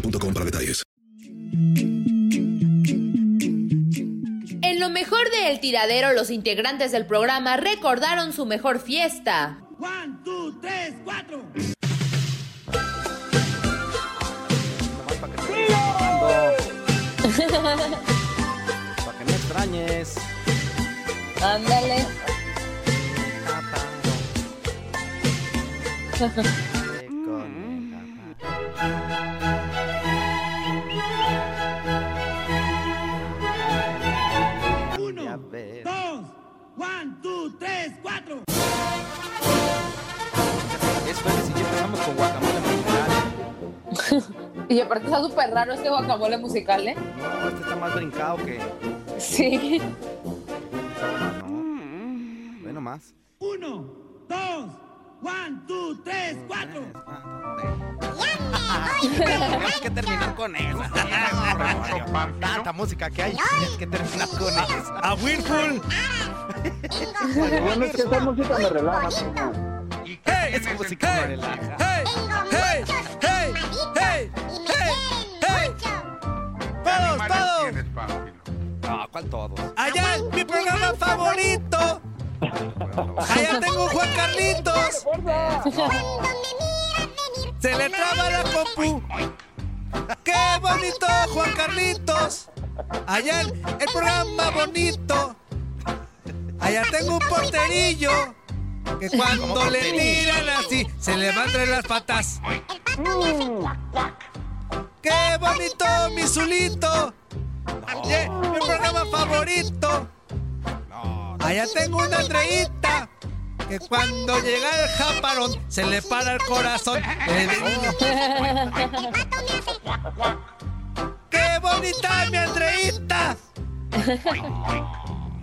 boostmobile.com para detalles. En lo mejor de El Tiradero, los integrantes del programa recordaron su mejor fiesta. One, two, tres, cuatro. Para que no extrañes. Ándale. Y aparte está súper raro este guacamole musical, ¿eh? No, este está más brincado que. Sí. Bueno, más. Uno, dos, one, two, tres, cuatro. Tenemos que terminar con eso. Tanta música que hay. Tienes que terminar con eso. A Whirlpool. Bueno, es que esa música me relaja. Esa música me relaja. ¿Cuál todos? Allá mi programa favorito. Allá tengo Juan Carlitos. Se le traba la compu. ¡Qué bonito, Juan Carlitos! Allá el, el programa bonito. Allá tengo un porterillo que cuando le tiran así se levantan las patas. ¡Qué bonito, mi Zulito! Mi programa favorito. Allá tengo una Andreita que cuando llega el japarón se le para el corazón. ¡Qué bonita mi Andreita!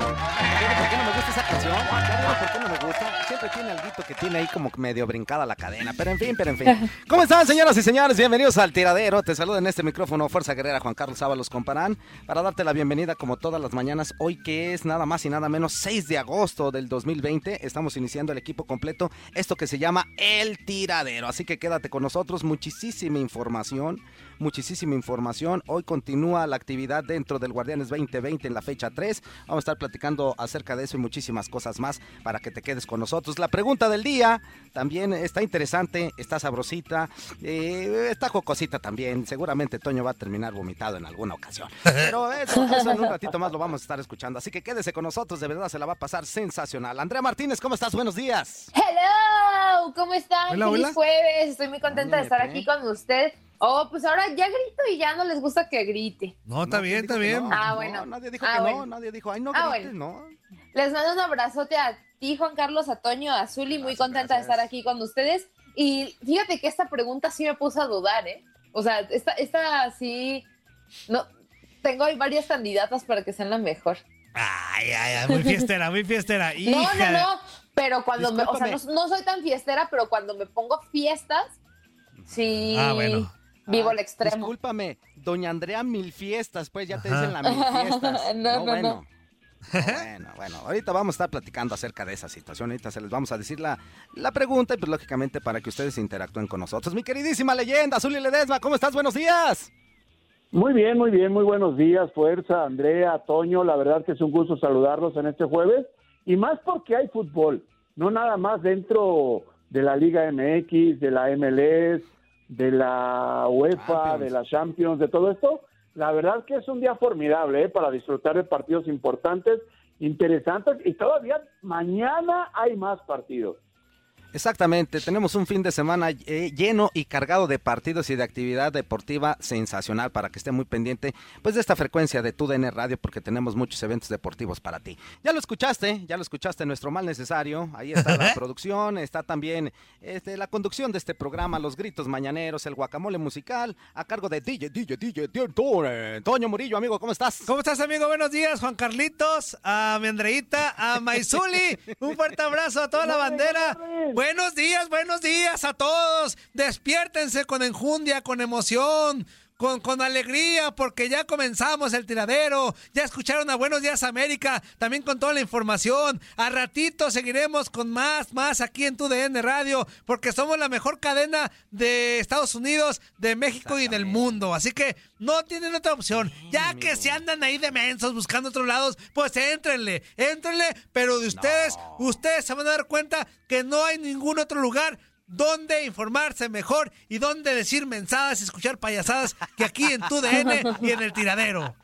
¿Sabes por qué no me gusta esa canción? ¿Sabes por qué no me gusta? Siempre tiene algo que tiene ahí como medio brincada la cadena. Pero en fin, pero en fin. ¿Cómo están, señoras y señores? Bienvenidos al tiradero. Te saludo en este micrófono Fuerza Guerrera Juan Carlos Ábalos Comparán para darte la bienvenida como todas las mañanas. Hoy que es nada más y nada menos 6 de agosto del 2020. Estamos iniciando el equipo completo. Esto que se llama El Tiradero. Así que quédate con nosotros. Muchísima información. Muchísima información. Hoy continúa la actividad dentro del Guardianes 2020 en la fecha 3. Vamos a estar platicando acerca de eso y muchísimas cosas más para que te quedes con nosotros. La pregunta del día también está interesante, está sabrosita, eh, está jocosita también. Seguramente Toño va a terminar vomitado en alguna ocasión. Pero eso, eso en un ratito más lo vamos a estar escuchando. Así que quédese con nosotros, de verdad se la va a pasar sensacional. Andrea Martínez, ¿cómo estás? Buenos días. Hello, ¿cómo están? Hola, Feliz hola. jueves. Estoy muy contenta de estar aquí con usted. Oh, pues ahora ya grito y ya no les gusta que grite. No, está bien, está bien. Ah, bueno. nadie dijo Ah, que bueno. no, nadie dijo, ay, no Ah, grites, bueno. no. Les mando un abrazote a ti, Juan Carlos, a Toño, a Zuli, muy Gracias, contenta de estar aquí con ustedes. Y fíjate que esta pregunta sí me puso a dudar, ¿eh? O sea, esta, esta sí, no, tengo ahí varias candidatas para que sean la mejor. Ay, ay, ay, muy fiestera, muy fiestera. No, Hija no, no, pero cuando me, o sea, no, no soy tan fiestera, pero cuando me pongo fiestas, sí Ah, bueno. Vivo Ay, el extremo. Discúlpame, doña Andrea Mil Fiestas, pues ya te Ajá. dicen la Mil Fiestas. No, no, bueno. no. No, bueno, bueno, ahorita vamos a estar platicando acerca de esa situación, ahorita se les vamos a decir la, la pregunta y pues lógicamente para que ustedes interactúen con nosotros. Mi queridísima leyenda, Zuli Ledesma, ¿cómo estás? Buenos días. Muy bien, muy bien, muy buenos días, Fuerza, Andrea, Toño, la verdad que es un gusto saludarlos en este jueves y más porque hay fútbol, no nada más dentro de la Liga MX, de la MLS, de la UEFA, de la Champions, de todo esto. La verdad que es un día formidable ¿eh? para disfrutar de partidos importantes, interesantes y todavía mañana hay más partidos. Exactamente, tenemos un fin de semana eh, lleno y cargado de partidos y de actividad deportiva sensacional para que esté muy pendiente pues de esta frecuencia de TUDN Radio porque tenemos muchos eventos deportivos para ti. Ya lo escuchaste, ya lo escuchaste, nuestro mal necesario, ahí está la producción, está también este, la conducción de este programa, los gritos mañaneros, el guacamole musical, a cargo de DJ, DJ, DJ, DJ, Toño Murillo, amigo, ¿cómo estás? ¿Cómo estás, amigo? Buenos días, Juan Carlitos, a mi Andreita, a Maizuli. Un fuerte abrazo a toda la bandera. Buenos días, buenos días a todos. Despiértense con enjundia, con emoción. Con, con alegría, porque ya comenzamos el tiradero. Ya escucharon a Buenos Días América, también con toda la información. A ratito seguiremos con más, más aquí en tu DN Radio, porque somos la mejor cadena de Estados Unidos, de México y del mundo. Así que no tienen otra opción. Ya que se andan ahí de mensos buscando otros lados, pues éntrenle, éntrenle, pero de ustedes, ustedes se van a dar cuenta que no hay ningún otro lugar donde informarse mejor y donde decir mensadas y escuchar payasadas que aquí en tu DN y en el tiradero.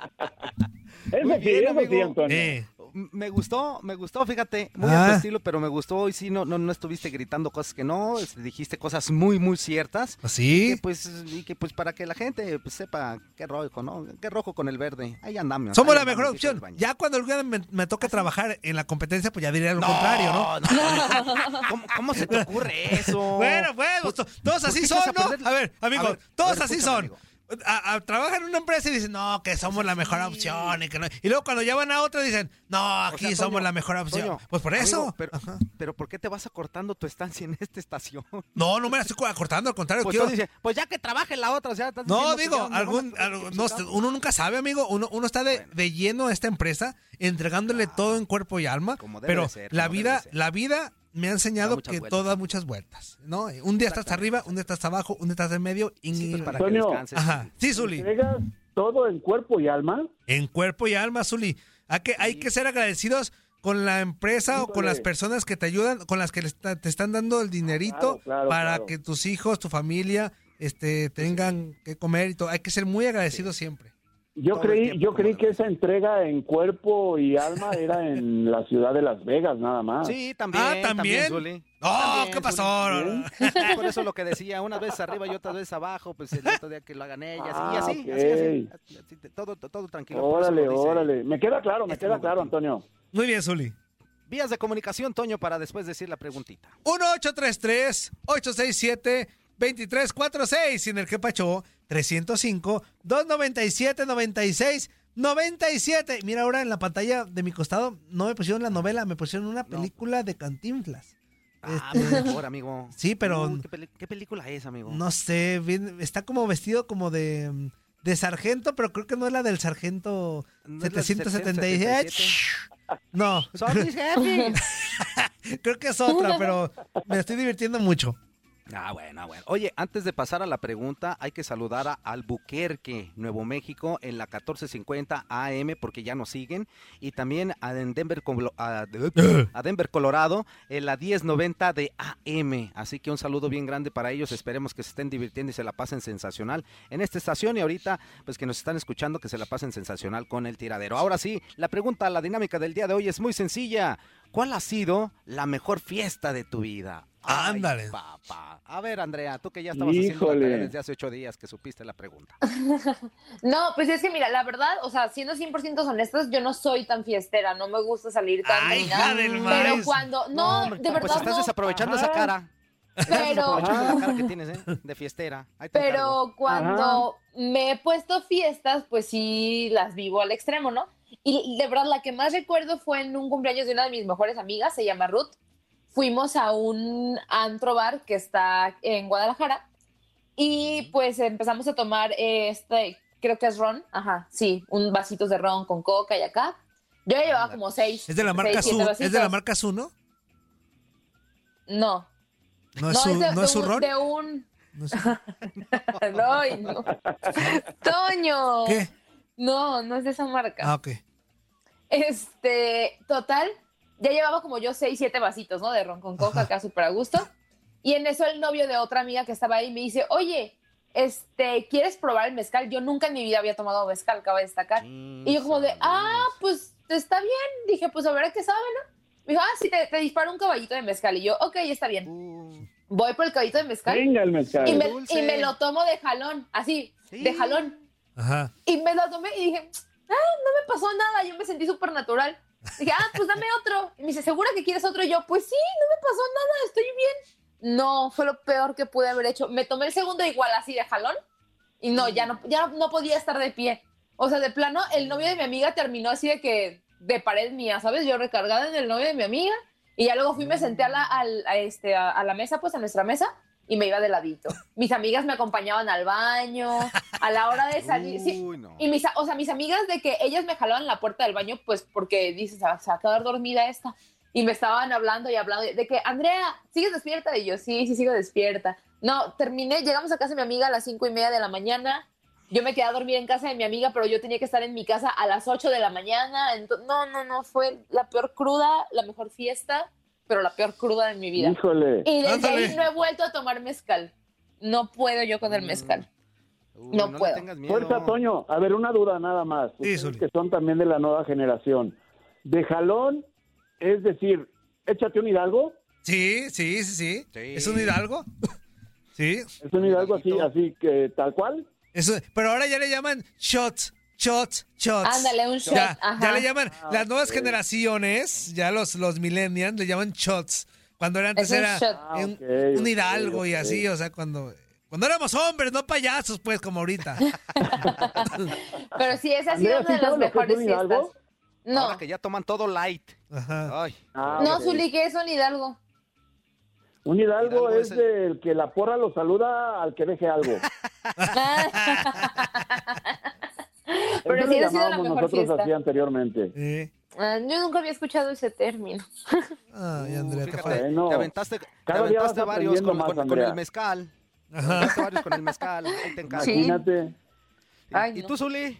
Eso Muy sí, bien, eso sí, amigo. Antonio. Eh, Me gustó, me gustó, fíjate, muy Ah. a tu estilo, pero me gustó hoy sí, no, no, no estuviste gritando cosas que no, este, dijiste cosas muy, muy ciertas. ¿Así? Y que, pues, y que pues para que la gente pues, sepa qué rojo, ¿no? Qué rojo con el verde. Ahí andamos. Somos ahí la mejor opción. Ya cuando me, me toque trabajar en la competencia, pues ya diré lo No, contrario, ¿no? no, no, ¿Cómo, cómo se te ocurre eso? Bueno, pues, ¿Por- to- todos así son, ¿no? A ver, amigo, A ver, todos a ver, así son. amigo. A- a- trabajan en una empresa y dicen, no, que somos la mejor opción. Y, que no- y luego cuando ya van a otra dicen, no, O aquí sea, somos Toño, la mejor opción. Toño, pues por amigo, eso. pero, pero ¿por qué te vas acortando tu estancia en esta estación? No, no me la estoy acortando, al contrario. Pues quiero- tú dices, pues ya que trabaje en la otra, o sea, estás No, digo, ya algún, no, uno nunca sabe, amigo. Uno, uno está de, de lleno a esta empresa, entregándole todo en cuerpo y alma. Como debe Pero de ser, la vida, la vida me ha enseñado muchas que vueltas. todo da muchas vueltas. ¿no? Un día estás arriba, un día estás abajo, un día estás en medio. Y Sí, pues para que Antonio. descanses. Ajá. Sí, Zuli. ¿Entregas todo en cuerpo y alma? En cuerpo y alma, Zuli. Hay que, hay que ser agradecidos con la empresa o con las personas que te ayudan, con las que te están dando el dinerito Claro, claro, para claro. que tus hijos, tu familia, este, tengan que comer y todo. Hay que ser muy agradecidos siempre. Yo creí, tiempo, yo creí que esa entrega en cuerpo y alma era en la ciudad de Las Vegas, nada más. Sí, también. Ah, ¿también? Zuli. ¡Oh, También, qué pasó! Por eso lo que decía, unas veces arriba y otras veces abajo, pues el otro día que lo hagan ellas, y Ah, así, ok. así, así, así, así, todo, todo tranquilo. Órale, órale. Me queda claro, me este queda claro. Antonio. Muy bien, Zuli. Vías de comunicación, Toño, para después decir la preguntita. 1-833-867-2346 y en el que pachó 305-297-96-97. Mira, ahora en la pantalla de mi costado no me pusieron la novela, me pusieron una película de Cantinflas. Ah, Este, mejor, amigo. Sí, pero ¿qué, película es, amigo? no sé, bien- está como vestido como de, de sargento, pero creo que no es la del sargento ¿No es la del 777. 777? No, Son mis jefes. creo que es otra, pero me estoy divirtiendo mucho. Ah, bueno, bueno. Oye, antes de pasar a la pregunta, hay que saludar a Albuquerque, Nuevo México, en la 1450 AM, porque ya nos siguen. Y también a en Denver, a Denver, Colorado, en la 1090 de AM. Así que un saludo bien grande para ellos. Esperemos que se estén divirtiendo y se la pasen sensacional en esta estación. Y ahorita, pues que nos están escuchando, que se la pasen sensacional con el tiradero. Ahora sí, la pregunta, la dinámica del día de hoy es muy sencilla. ¿Cuál ha sido la mejor fiesta de tu vida? Ándale. Ay, papá. A ver, Andrea, tú que ya estabas haciendo la tarea desde hace ocho días que supiste la pregunta. No, pues es que mira, la verdad, o sea, siendo 100% honestos, yo no soy tan fiestera, no me gusta salir tanto Ay, hija del Pero maíz. cuando, no, hombre, de verdad Pues estás no, desaprovechando Ajá. esa cara. pero, Desaprovechando la cara que tienes, ¿eh? De fiestera. Ahí te encargo. pero cuando me he puesto fiestas, pues sí las vivo al extremo, ¿no? Y de verdad, la que más recuerdo fue en un cumpleaños de una de mis mejores amigas, se llama Ruth. Fuimos a un antro bar que está en Guadalajara y pues empezamos a tomar este, creo que es ron, ajá, sí, un vasitos de ron con coca y acá. Yo ya llevaba como seis. Es de la marca seis, siete Su. ¿Es de la marca Su, no? No. No es su, de, no es su un- ron. de un... No es- no, no. Toño. ¿Qué? No, no es de esa marca. Ah, ok. Este, total, ya llevaba como yo seis, siete vasitos, ¿no? De ron con coca, acá súper a gusto. Y en eso el novio de otra amiga que estaba ahí me dice, oye, este, ¿quieres probar el mezcal? Yo nunca en mi vida había tomado mezcal, acaba de destacar. Y yo como de, ah, pues está bien. Dije, pues a ver qué sabe, ¿no? Me dijo, ah, sí, te, te disparo un caballito de mezcal. Y yo, ok, está bien. Uh, Voy por el caballito de mezcal Venga el mezcal. y me, y me lo tomo de jalón, así, Sí. de jalón. Ajá. Y me lo tomé y dije, ah, no me pasó nada, yo me sentí súper natural. Dije, ah, pues dame otro. Y me dice, ¿segura que quieres otro? Y yo, pues sí, no me pasó nada, estoy bien. No, fue lo peor que pude haber hecho. Me tomé el segundo igual así de jalón y no, ya no, ya no podía estar de pie. O sea, de plano, el novio de mi amiga terminó así de que, de pared mía, ¿sabes? Yo recargada en el novio de mi amiga y ya luego fui, me senté a la, a este, a la mesa, pues a nuestra mesa y me iba de ladito. Mis amigas me acompañaban al baño, a la hora de salir. sí, Uy, no. y mis, o sea, mis amigas de que ellas me jalaban la puerta del baño, pues porque dices, se va a quedar dormida esta. Y me estaban hablando y hablando de que, Andrea, ¿sigues despierta? Y yo, sí, sí, sigo despierta. No, terminé, llegamos a casa de mi amiga a las cinco y media de la mañana. Yo me quedé a dormir en casa de mi amiga, pero yo tenía que estar en mi casa a las 8 de la mañana. Ento- no, no, no, fue la peor cruda, la mejor fiesta, pero la peor cruda de mi vida. Híjole. Y desde Ándale. ahí no he vuelto a tomar mezcal. No puedo yo con el mezcal. Uy, no puedo. Fuerza, Toño. A ver, una duda nada más. Ustedes que son también de la nueva generación. De jalón, es decir, échate un hidalgo. Sí, sí, sí, sí. Sí. ¿Es un hidalgo? Sí. Es un hidalgo así, así que tal cual. Eso, pero ahora ya le llaman shots, shots, shots. Ándale, un shot. Ya, ajá. ya le llaman, Ah, las nuevas generaciones, ya los, los millennials le llaman shots. Cuando era antes un era shot. Ah, un, hidalgo y así, o sea, cuando, cuando éramos hombres, no payasos, pues, como ahorita. Pero sí, esa ha sido ¿sí una de las mejores fiestas. No, Ahora que ya toman todo light. Ajá. Ay, Ah, no. Zuli, que es un hidalgo. Un hidalgo, Hidalgo es es el- del que la porra lo saluda al que deje algo. Pero Eso sí le ha sido la mejor nosotros fiesta. así anteriormente. Sí. Ah, yo nunca había escuchado ese término. Ay, Andrea, te fíjate, te aventaste, te aventaste varios con, más, con- con Andrea. el mezcal. Te aventaste varios con el mezcal. Ahí te encargo. Sí. Imagínate. Ay, ¿Y no. tú, Zuli?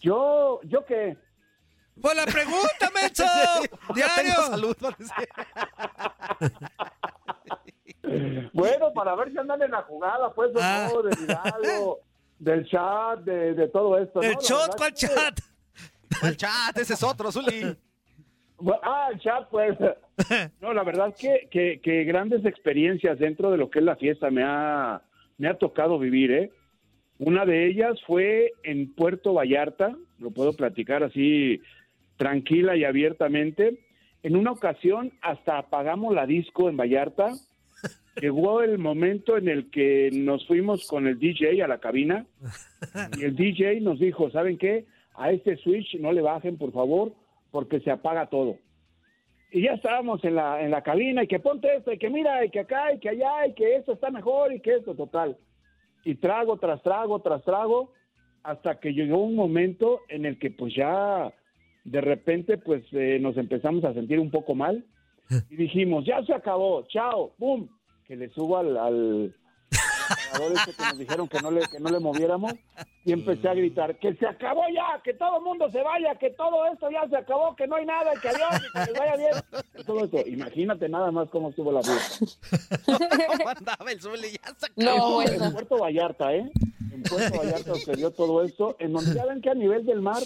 Yo, ¿yo qué? Pues la pregunta, tengo Diario. salud. Bueno, para ver si andan en la jugada, pues, de Ah. todo, del Hidalgo, del chat, de, de todo esto. ¿no? El La shot, ¿cuál que- chat? El chat, ese es otro, Zuli. Bueno, Ah, el chat, pues. No, la verdad que, que, que grandes experiencias dentro de lo que es la fiesta me ha, me ha tocado vivir, ¿eh? Una de ellas fue en Puerto Vallarta, lo puedo platicar así tranquila y abiertamente. En una ocasión hasta apagamos la disco en Vallarta. Llegó el momento en el que nos fuimos con el DJ a la cabina y el DJ nos dijo, ¿saben qué? A este switch no le bajen, por favor, porque se apaga todo. Y ya estábamos en la, en la cabina y que ponte esto, y que mira, y que acá, y que allá, y que esto está mejor, y que esto, total. Y trago tras trago tras trago, hasta que llegó un momento en el que pues ya de repente pues eh, nos empezamos a sentir un poco mal Y dijimos, ya se acabó, chao, ¡pum! Que le subo al, al apagador ese que nos dijeron que no, le, que no le moviéramos y empecé a gritar, que se acabó ya, que todo el mundo se vaya, que todo esto ya se acabó, que no hay nada, que adiós, y que les vaya bien. Todo eso. Imagínate nada más cómo estuvo la fiesta. No, en bueno. Puerto Vallarta, ¿eh? En Puerto Vallarta sucedió todo esto, en donde ya ven que a nivel del mar,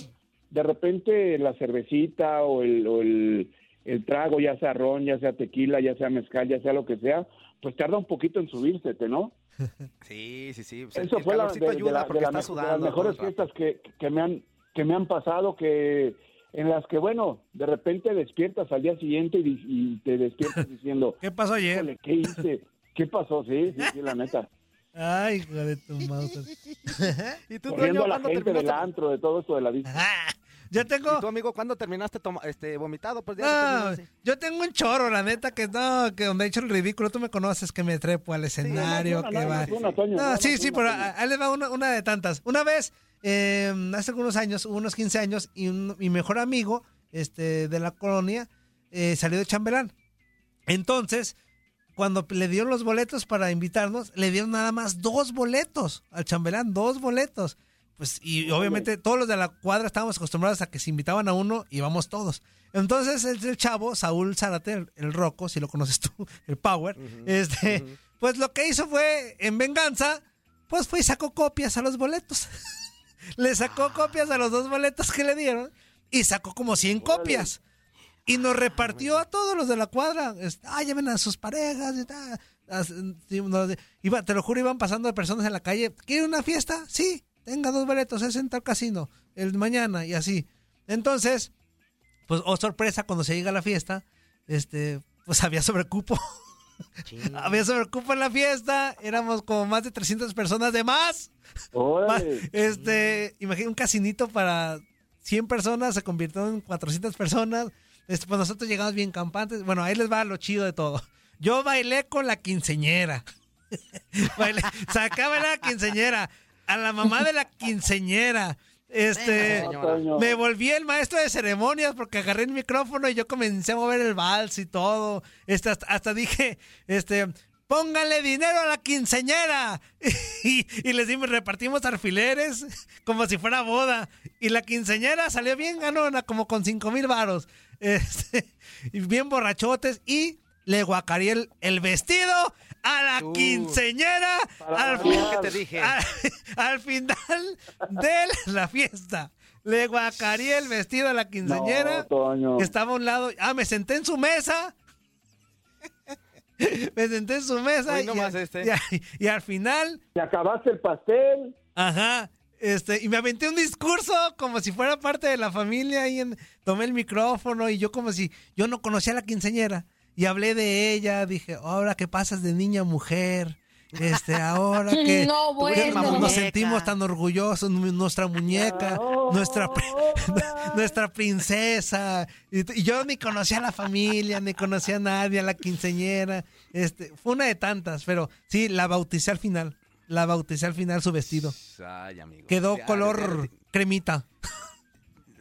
de repente la cervecita o el, o el, el trago, ya sea ron, ya sea tequila, ya sea mezcal, ya sea lo que sea, pues tarda un poquito en subírsete, ¿no? Sí, sí, sí. pues Eso el fue la, de, de ayuda la- de porque la está me- de sudando. las mejores fiestas que, que me han que me han pasado que en las que bueno de repente despiertas al día siguiente y, y te despiertas diciendo ¿Qué pasó ayer? "Híjole, qué hice qué pasó sí sí, sí la neta Ay, hijo de tu. ¿Y tú, corriendo a la gente del antro de todo esto de la vista Yo tengo. ¿Y tú, amigo, cuándo terminaste este, vomitado? Pues ya No, terminaste. yo tengo un choro, la neta, que no, que donde he hecho el ridículo, tú me conoces, que me trepo al escenario, una, que va. más una, Toño, No, sí, sí, pero ahí les va una, de tantas. Una vez, eh, hace algunos años, unos 15 años, y un- mi mejor amigo este, de la colonia eh, salió de chambelán. Entonces, cuando le dieron los boletos para invitarnos, le dieron nada más dos boletos al chambelán, dos boletos. Pues, y obviamente todos los de la cuadra estábamos acostumbrados a que se invitaban a uno y íbamos todos. Entonces el, el chavo, Saúl Zárate, el, el Rocco, si lo conoces tú, el Power, este, pues lo que hizo fue, en venganza, pues fue y sacó copias a los boletos. le sacó copias a los dos boletos que le dieron y sacó como 100 copias. Y nos repartió a todos los de la cuadra. Ah, lleven a sus parejas. y tal. Iba- te lo juro, iban pasando personas en la calle. ¿Quiere una fiesta? Sí, tenga dos boletos, es en tal casino. El mañana y así. Entonces, pues, oh sorpresa, cuando se llega a la fiesta, este, pues había sobrecupo. había sobrecupo en la fiesta. Éramos como más de 300 personas de más. Este, imagina un casinito para 100 personas, se convirtió en 400 personas. Este, pues nosotros llegamos bien campantes. Bueno, ahí les va lo chido de todo. Yo bailé con la quinceñera. bailé, sacaba la quinceñera. A la mamá de la quinceñera. Este, Venga, me volví el maestro de ceremonias porque agarré el micrófono y yo comencé a mover el vals y todo. Este, hasta, hasta dije, este, pónganle dinero a la quinceñera. Y, y les dimos, repartimos alfileres como si fuera boda. Y la quinceñera salió bien ganona, como con cinco mil varos. Este, y bien borrachotes. Y le guacarí el, el vestido a la Uh. quinceñera al, variar. fin- ¿Qué te dije? al, al final de la fiesta. Le guacarí el vestido a la quinceñera. No, Toño. que estaba a un lado. Ah, me senté en su mesa. me senté en su mesa. Hoy y, nomás a- este. y a- y al final, te acabaste el pastel ajá, este, y me aventé un discurso como si fuera parte de la familia. Y en- tomé el micrófono y yo como si yo no conocía a la quinceñera. Y hablé de ella, dije, ahora que pasas de niña a mujer. Este, ahora que No, bueno. nos sentimos tan orgullosos, nu- nuestra muñeca, nuestra, nuestra princesa. Y, yo ni conocía a la familia, ni conocía a nadie, a la quinceñera. Este, fue una de tantas, pero sí, la bauticé al final. La bauticé al final su vestido. Ay, amigo. Quedó Ya, color ya, cremita.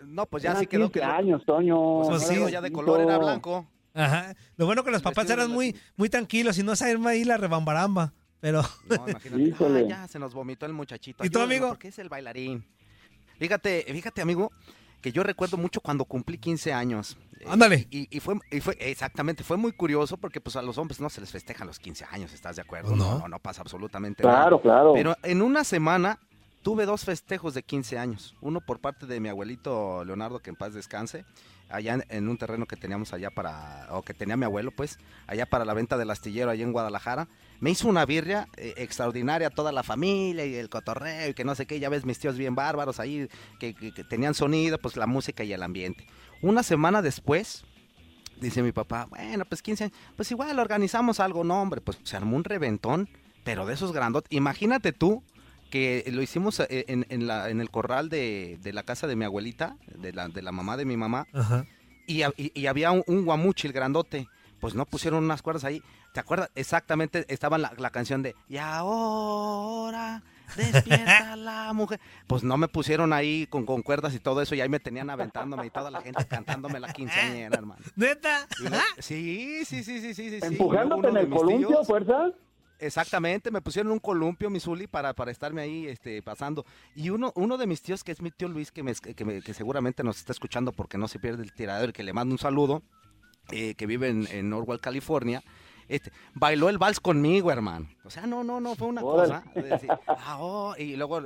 No, pues ya sí quedó. 15 quedó- años Toño Pues sí. era ya de color era blanco. Ajá. Lo bueno que los papás eran muy, muy tranquilos y no saben ahí la rebambaramba. Pero No, imagínate. Ah, ya se nos vomitó el muchachito. ¿Y tú, amigo? Porque es el bailarín. Fíjate, fíjate, amigo, que yo recuerdo mucho cuando cumplí 15 años. Eh, Ándale. Y, y fue, y fue, exactamente, fue muy curioso porque pues a los hombres no se les festejan los 15 años, ¿estás de acuerdo? No. No, no, no pasa absolutamente nada. claro claro Pero en una semana tuve dos festejos de 15 años. Uno por parte de mi abuelito Leonardo, que en paz descanse, allá en, un terreno que teníamos allá para, o que tenía mi abuelo, pues, allá para la venta del astillero, allá en Guadalajara. Me hizo una birria eh, extraordinaria, toda la familia y el cotorreo y que no sé qué, ya ves mis tíos bien bárbaros ahí, que, que- que tenían sonido, pues la música y el ambiente. Una semana después, dice mi papá, bueno, pues 15 años, pues igual organizamos algo, no, hombre, pues se armó un reventón, pero de esos grandotes. Imagínate tú que lo hicimos eh, en, en la, en el corral de, de la casa de mi abuelita, de la, de la mamá de mi mamá, Ajá. y, ha- y- y había un, un guamuchil grandote. Pues no pusieron unas cuerdas ahí. ¿Te acuerdas? Exactamente, estaba la, la canción de Y ahora despierta la mujer. Pues no me pusieron ahí con, con cuerdas y todo eso y ahí me tenían aventándome y toda la gente cantándome la quinceañera, hermano. ¿Neta? Sí, sí, sí, sí, sí, sí. ¿Empujándote en el columpio, fuerza? Exactamente, me pusieron un columpio, mi Zuli, para, para estarme ahí este, pasando. Y uno, uno de mis tíos, que es mi tío Luis, que, me, que, me- que seguramente nos está escuchando porque no se pierde el tiradero y que le mando un saludo, eh, que vive en, en California, este, bailó el vals conmigo, hermano. O sea, no, no, no, fue una Órale. cosa. de decir, ah, oh, y luego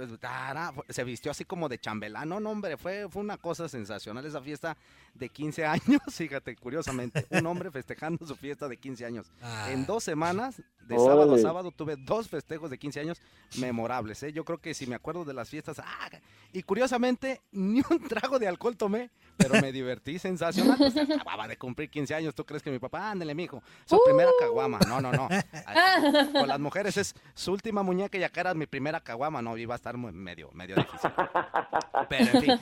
se vistió así como de chambelán. No, no, hombre, fue, fue una cosa sensacional esa fiesta de 15 años. Fíjate, curiosamente, un hombre festejando su fiesta de 15 años. Ah. En dos semanas, de sábado a sábado, tuve dos festejos de 15 años memorables. ¿eh? Yo creo que si me acuerdo de las fiestas, ah, y curiosamente, ni un trago de alcohol tomé, pero me divertí sensacional. Pues, acababa de cumplir 15 años. ¿Tú crees que mi papá, ándale, mijo? Su primera caguama. No, no, no. Con las mujeres es su última muñeca y acá era mi primera caguama. No, iba a estar muy- medio, medio difícil. Pero en fin.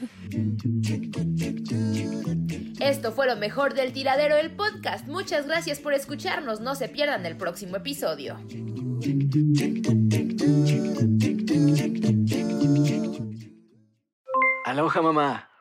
Esto fue lo mejor del tiradero del podcast. Muchas gracias por escucharnos. No se pierdan el próximo episodio. Aloha mamá.